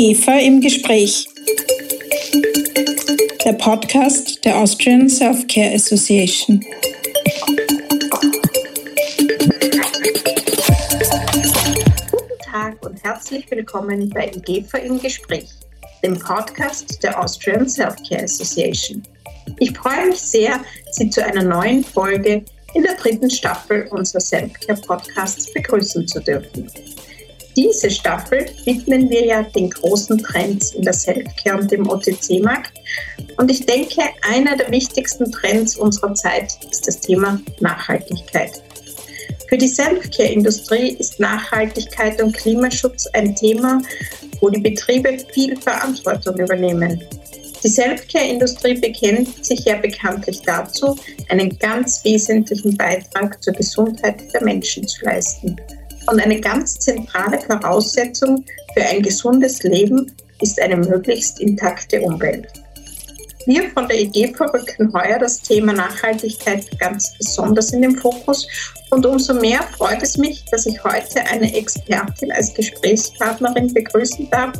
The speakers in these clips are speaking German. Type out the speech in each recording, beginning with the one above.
IGEFA im Gespräch. Der Podcast der Austrian Self-Care Association. Guten Tag und herzlich willkommen bei IGEFA im Gespräch, dem Podcast der Austrian Self-Care Association. Ich freue mich sehr, Sie zu einer neuen Folge in der dritten Staffel unseres Self-Care Podcasts begrüßen zu dürfen. Diese Staffel widmen wir ja den großen Trends in der Selfcare und dem OTC-Markt. Und ich denke, einer der wichtigsten Trends unserer Zeit ist das Thema Nachhaltigkeit. Für die Selfcare-Industrie ist Nachhaltigkeit und Klimaschutz ein Thema, wo die Betriebe viel Verantwortung übernehmen. Die Selfcare-Industrie bekennt sich ja bekanntlich dazu, einen ganz wesentlichen Beitrag zur Gesundheit der Menschen zu leisten. Und eine ganz zentrale Voraussetzung für ein gesundes Leben ist eine möglichst intakte Umwelt. Wir von der EGPA rücken heuer das Thema Nachhaltigkeit ganz besonders in den Fokus und umso mehr freut es mich, dass ich heute eine Expertin als Gesprächspartnerin begrüßen darf,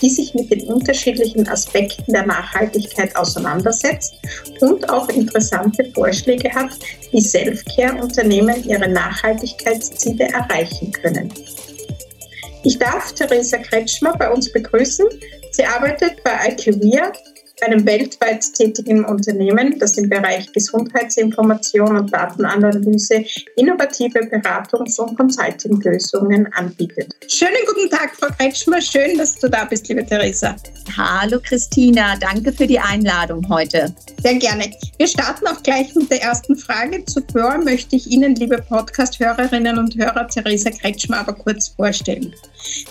die sich mit den unterschiedlichen Aspekten der Nachhaltigkeit auseinandersetzt und auch interessante Vorschläge hat, wie Selfcare-Unternehmen ihre Nachhaltigkeitsziele erreichen können. Ich darf Theresa Kretschmer bei uns begrüßen. Sie arbeitet bei IQVIA einem weltweit tätigen Unternehmen, das im Bereich Gesundheitsinformation und Datenanalyse innovative Beratungs- und Consulting-Lösungen anbietet. Schönen guten Tag, Frau Kretschmer. Schön, dass du da bist, liebe Theresa. Hallo, Christina. Danke für die Einladung heute. Sehr gerne. Wir starten auch gleich mit der ersten Frage. Zuvor möchte ich Ihnen, liebe Podcast-Hörerinnen und Hörer, Theresa Kretschmer aber kurz vorstellen.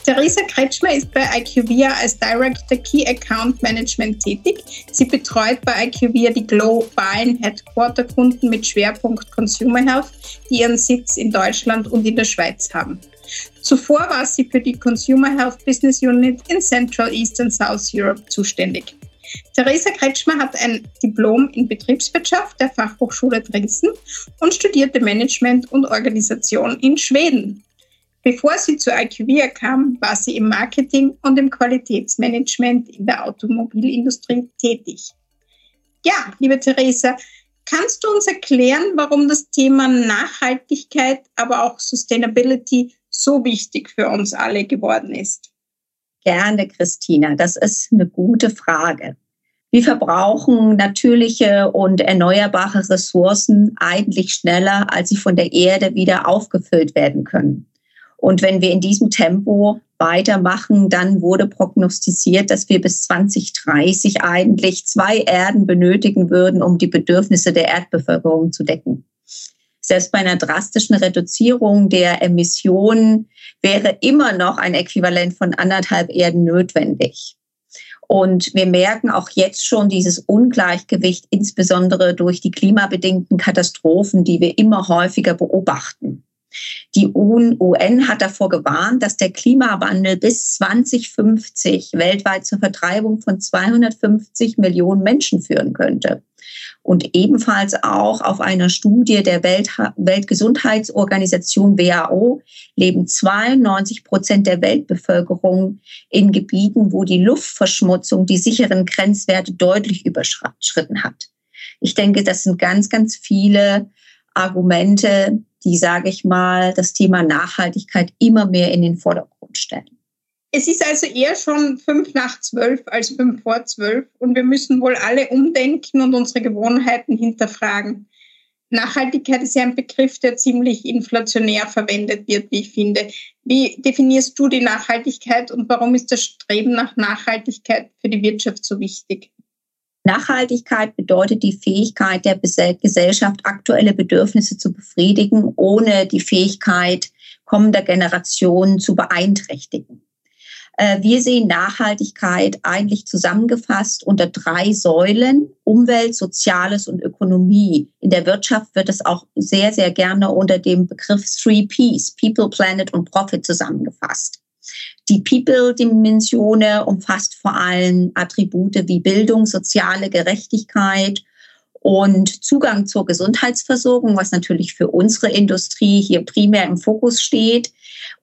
Theresa Kretschmer ist bei IQVIA als Director Key Account Management tätig. Sie betreut bei IQVIA die globalen Headquarter-Kunden mit Schwerpunkt Consumer Health, die ihren Sitz in Deutschland und in der Schweiz haben. Zuvor war sie für die Consumer Health Business Unit in Central East and South Europe zuständig. Theresa Kretschmer hat ein Diplom in Betriebswirtschaft der Fachhochschule Dresden und studierte Management und Organisation in Schweden. Bevor sie zu IQVIA kam, war sie im Marketing und im Qualitätsmanagement in der Automobilindustrie tätig. Ja, liebe Theresa, kannst du uns erklären, warum das Thema Nachhaltigkeit, aber auch Sustainability so wichtig für uns alle geworden ist? Gerne, Christina. Das ist eine gute Frage. Wir verbrauchen natürliche und erneuerbare Ressourcen eigentlich schneller, als sie von der Erde wieder aufgefüllt werden können. Und wenn wir in diesem Tempo weitermachen, dann wurde prognostiziert, dass wir bis 2030 eigentlich zwei Erden benötigen würden, um die Bedürfnisse der Erdbevölkerung zu decken. Selbst bei einer drastischen Reduzierung der Emissionen wäre immer noch ein Äquivalent von anderthalb Erden notwendig. Und wir merken auch jetzt schon dieses Ungleichgewicht, insbesondere durch die klimabedingten Katastrophen, die wir immer häufiger beobachten. Die UN hat davor gewarnt, dass der Klimawandel bis 2050 weltweit zur Vertreibung von 250 Millionen Menschen führen könnte. Und ebenfalls auch auf einer Studie der Welt Weltgesundheitsorganisation WHO leben 92 Prozent der Weltbevölkerung in Gebieten, wo die Luftverschmutzung die sicheren Grenzwerte deutlich überschritten hat. Ich denke, das sind ganz, ganz viele Argumente, die, sage ich mal, das Thema Nachhaltigkeit immer mehr in den Vordergrund stellen. Es ist also eher schon fünf nach zwölf als fünf vor zwölf und wir müssen wohl alle umdenken und unsere Gewohnheiten hinterfragen. Nachhaltigkeit ist ja ein Begriff, der ziemlich inflationär verwendet wird, wie ich finde. Wie definierst du die Nachhaltigkeit und warum ist das Streben nach Nachhaltigkeit für die Wirtschaft so wichtig? Nachhaltigkeit bedeutet die Fähigkeit der Gesellschaft, aktuelle Bedürfnisse zu befriedigen, ohne die Fähigkeit kommender Generationen zu beeinträchtigen. Äh, wir sehen Nachhaltigkeit eigentlich zusammengefasst unter drei Säulen, Umwelt, Soziales und Ökonomie. In der Wirtschaft wird es auch sehr, sehr gerne unter dem Begriff Three Ps, People, Planet und Profit zusammengefasst. Die People-Dimension umfasst vor allem Attribute wie Bildung, soziale Gerechtigkeit und Zugang zur Gesundheitsversorgung, was natürlich für unsere Industrie hier primär im Fokus steht.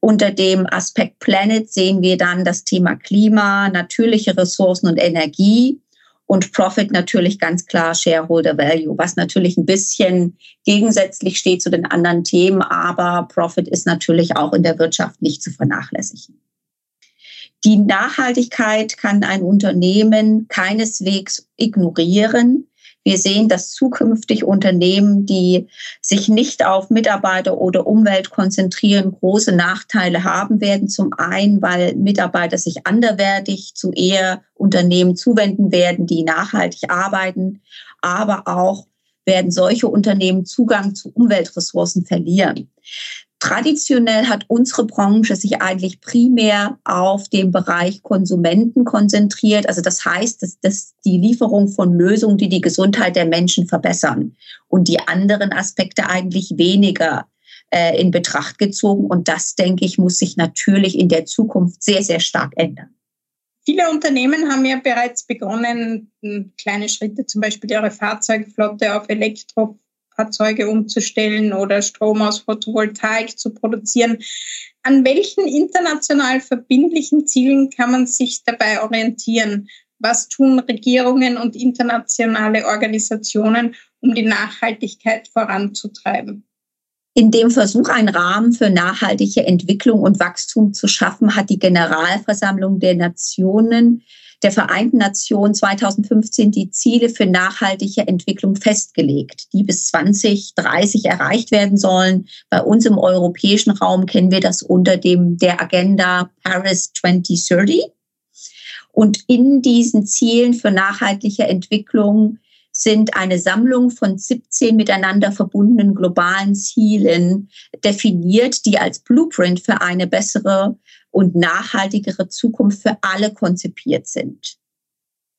Unter dem Aspekt Planet sehen wir dann das Thema Klima, natürliche Ressourcen und Energie und Profit natürlich ganz klar Shareholder Value, was natürlich ein bisschen gegensätzlich steht zu den anderen Themen, aber Profit ist natürlich auch in der Wirtschaft nicht zu vernachlässigen. Die Nachhaltigkeit kann ein Unternehmen keineswegs ignorieren. Wir sehen, dass zukünftig Unternehmen, die sich nicht auf Mitarbeiter oder Umwelt konzentrieren, große Nachteile haben werden. Zum einen, weil Mitarbeiter sich anderwertig zu eher Unternehmen zuwenden werden, die nachhaltig arbeiten, aber auch werden solche Unternehmen Zugang zu Umweltressourcen verlieren. Traditionell hat unsere Branche sich eigentlich primär auf den Bereich Konsumenten konzentriert. Also das heißt, dass, dass die Lieferung von Lösungen, die die Gesundheit der Menschen verbessern und die anderen Aspekte eigentlich weniger äh, in Betracht gezogen. Und das, denke ich, muss sich natürlich in der Zukunft sehr, sehr stark ändern. Viele Unternehmen haben ja bereits begonnen, kleine Schritte, zum Beispiel ihre Fahrzeugflotte auf Elektro Fahrzeuge umzustellen oder Strom aus Photovoltaik zu produzieren. An welchen international verbindlichen Zielen kann man sich dabei orientieren? Was tun Regierungen und internationale Organisationen, um die Nachhaltigkeit voranzutreiben? In dem Versuch, einen Rahmen für nachhaltige Entwicklung und Wachstum zu schaffen, hat die Generalversammlung der Nationen der Vereinten Nationen 2015 die Ziele für nachhaltige Entwicklung festgelegt, die bis 2030 erreicht werden sollen. Bei uns im europäischen Raum kennen wir das unter dem der Agenda Paris 2030. Und in diesen Zielen für nachhaltige Entwicklung sind eine Sammlung von 17 miteinander verbundenen globalen Zielen definiert, die als Blueprint für eine bessere und nachhaltigere Zukunft für alle konzipiert sind.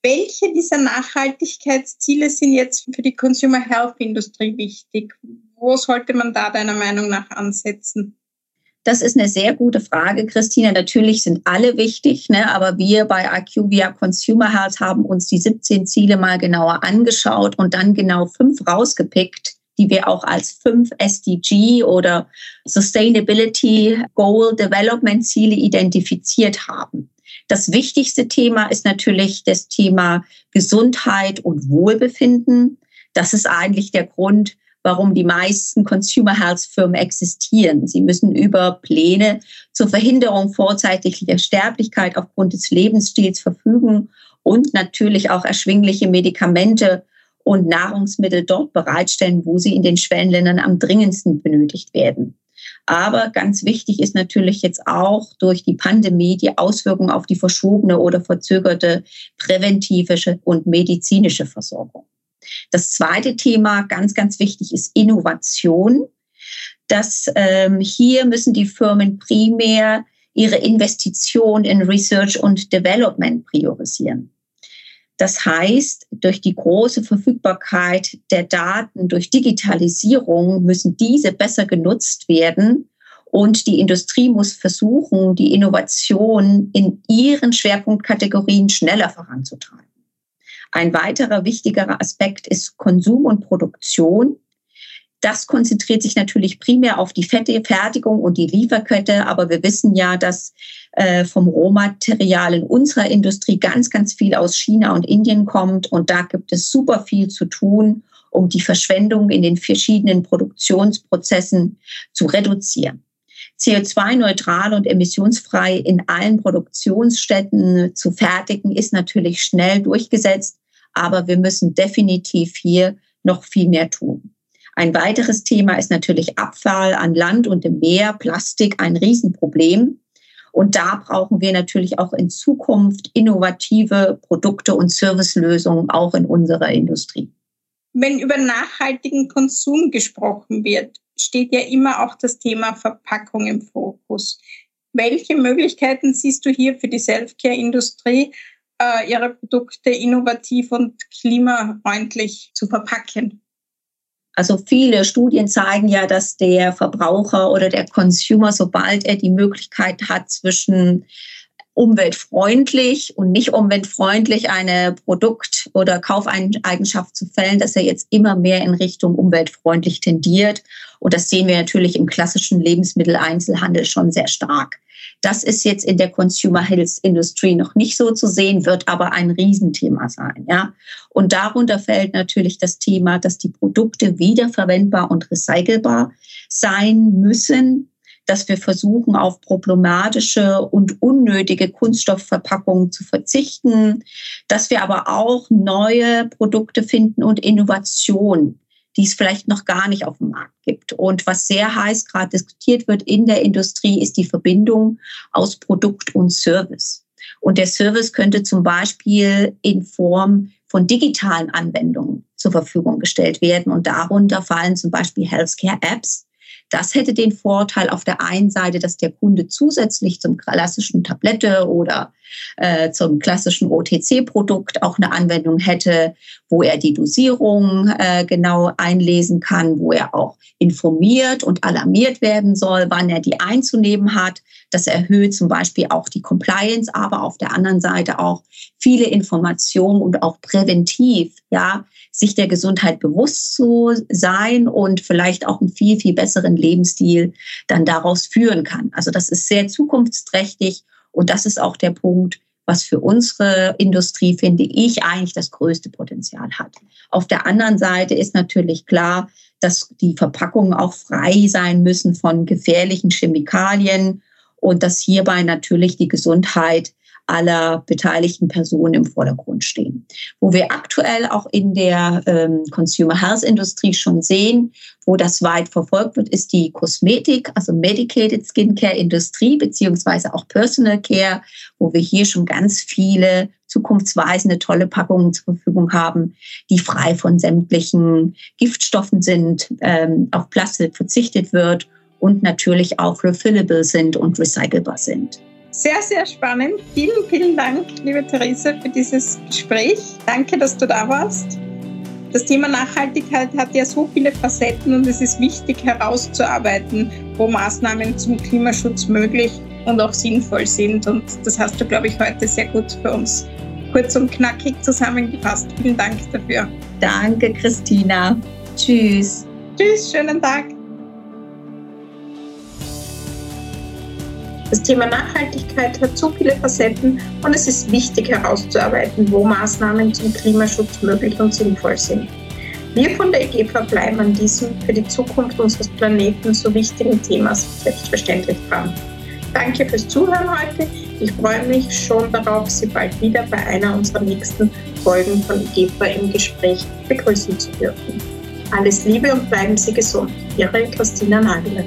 Welche dieser Nachhaltigkeitsziele sind jetzt für die Consumer Health Industrie wichtig? Wo sollte man da deiner Meinung nach ansetzen? Das ist eine sehr gute Frage, Christina. Natürlich sind alle wichtig, ne? aber wir bei IQVIA Consumer Health haben uns die 17 Ziele mal genauer angeschaut und dann genau fünf rausgepickt, die wir auch als fünf SDG oder Sustainability Goal Development Ziele identifiziert haben. Das wichtigste Thema ist natürlich das Thema Gesundheit und Wohlbefinden. Das ist eigentlich der Grund, warum die meisten Consumer Health Firmen existieren. Sie müssen über Pläne zur Verhinderung vorzeitlicher Sterblichkeit aufgrund des Lebensstils verfügen und natürlich auch erschwingliche Medikamente und Nahrungsmittel dort bereitstellen, wo sie in den Schwellenländern am dringendsten benötigt werden. Aber ganz wichtig ist natürlich jetzt auch durch die Pandemie die Auswirkungen auf die verschobene oder verzögerte präventive und medizinische Versorgung. Das zweite Thema, ganz, ganz wichtig, ist Innovation. Das, ähm, hier müssen die Firmen primär ihre Investition in Research und Development priorisieren. Das heißt, durch die große Verfügbarkeit der Daten, durch Digitalisierung müssen diese besser genutzt werden. Und die Industrie muss versuchen, die Innovation in ihren Schwerpunktkategorien schneller voranzutreiben. Ein weiterer wichtigerer Aspekt ist Konsum und Produktion. Das konzentriert sich natürlich primär auf die Fertigung und die Lieferkette, aber wir wissen ja, dass äh, vom Rohmaterial in unserer Industrie ganz, ganz viel aus China und Indien kommt und da gibt es super viel zu tun, um die Verschwendung in den verschiedenen Produktionsprozessen zu reduzieren. CO2-neutral und emissionsfrei in allen Produktionsstätten zu fertigen, ist natürlich schnell durchgesetzt. Aber wir müssen definitiv hier noch viel mehr tun. Ein weiteres Thema ist natürlich Abfall an Land und im Meer, Plastik, ein Riesenproblem. Und da brauchen wir natürlich auch in Zukunft innovative Produkte und Servicelösungen auch in unserer Industrie. Wenn über nachhaltigen Konsum gesprochen wird, steht ja immer auch das Thema Verpackung im Fokus. Welche Möglichkeiten siehst du hier für die Selfcare-Industrie, äh, ihre Produkte innovativ und klimafreundlich zu verpacken. Also viele Studien zeigen ja, dass der Verbraucher oder der Consumer, sobald er die Möglichkeit hat, zwischen umweltfreundlich und nicht umweltfreundlich eine Produkt- oder Kaufeigenschaft zu fällen, dass er jetzt immer mehr in Richtung umweltfreundlich tendiert. Und das sehen wir natürlich im klassischen Lebensmitteleinzelhandel schon sehr stark. Das ist jetzt in der Consumer Health Industry noch nicht so zu sehen, wird aber ein Riesenthema sein, ja. Und darunter fällt natürlich das Thema, dass die Produkte wiederverwendbar und recycelbar sein müssen dass wir versuchen, auf problematische und unnötige Kunststoffverpackungen zu verzichten, dass wir aber auch neue Produkte finden und Innovation, die es vielleicht noch gar nicht auf dem Markt gibt. Und was sehr heiß gerade diskutiert wird in der Industrie, ist die Verbindung aus Produkt und Service. Und der Service könnte zum Beispiel in Form von digitalen Anwendungen zur Verfügung gestellt werden. Und darunter fallen zum Beispiel Healthcare-Apps, das hätte den Vorteil auf der einen Seite, dass der Kunde zusätzlich zum klassischen Tablette oder äh, zum klassischen OTC-Produkt auch eine Anwendung hätte, wo er die Dosierung äh, genau einlesen kann, wo er auch informiert und alarmiert werden soll, wann er die einzunehmen hat. Das erhöht zum Beispiel auch die Compliance, aber auf der anderen Seite auch viele Informationen und auch präventiv, ja, sich der Gesundheit bewusst zu sein und vielleicht auch einen viel, viel besseren Lebensstil dann daraus führen kann. Also das ist sehr zukunftsträchtig und das ist auch der Punkt, was für unsere Industrie, finde ich, eigentlich das größte Potenzial hat. Auf der anderen Seite ist natürlich klar, dass die Verpackungen auch frei sein müssen von gefährlichen Chemikalien und dass hierbei natürlich die Gesundheit aller beteiligten Personen im Vordergrund stehen. Wo wir aktuell auch in der ähm, Consumer Health Industrie schon sehen, wo das weit verfolgt wird, ist die Kosmetik, also Medicated Skincare Industrie, beziehungsweise auch Personal Care, wo wir hier schon ganz viele zukunftsweisende, tolle Packungen zur Verfügung haben, die frei von sämtlichen Giftstoffen sind, ähm, auf Plastik verzichtet wird und natürlich auch refillable sind und recycelbar sind. Sehr, sehr spannend. Vielen, vielen Dank, liebe Therese, für dieses Gespräch. Danke, dass du da warst. Das Thema Nachhaltigkeit hat ja so viele Facetten und es ist wichtig herauszuarbeiten, wo Maßnahmen zum Klimaschutz möglich und auch sinnvoll sind. Und das hast du, glaube ich, heute sehr gut für uns kurz und knackig zusammengefasst. Vielen Dank dafür. Danke, Christina. Tschüss. Tschüss, schönen Tag. Das Thema Nachhaltigkeit hat so viele Facetten und es ist wichtig herauszuarbeiten, wo Maßnahmen zum Klimaschutz möglich und sinnvoll sind. Wir von der EGFA bleiben an diesem für die Zukunft unseres Planeten so wichtigen Themas selbstverständlich dran. Danke fürs Zuhören heute. Ich freue mich schon darauf, Sie bald wieder bei einer unserer nächsten Folgen von EGFA im Gespräch begrüßen zu dürfen. Alles Liebe und bleiben Sie gesund. Ihre Christina Nageler.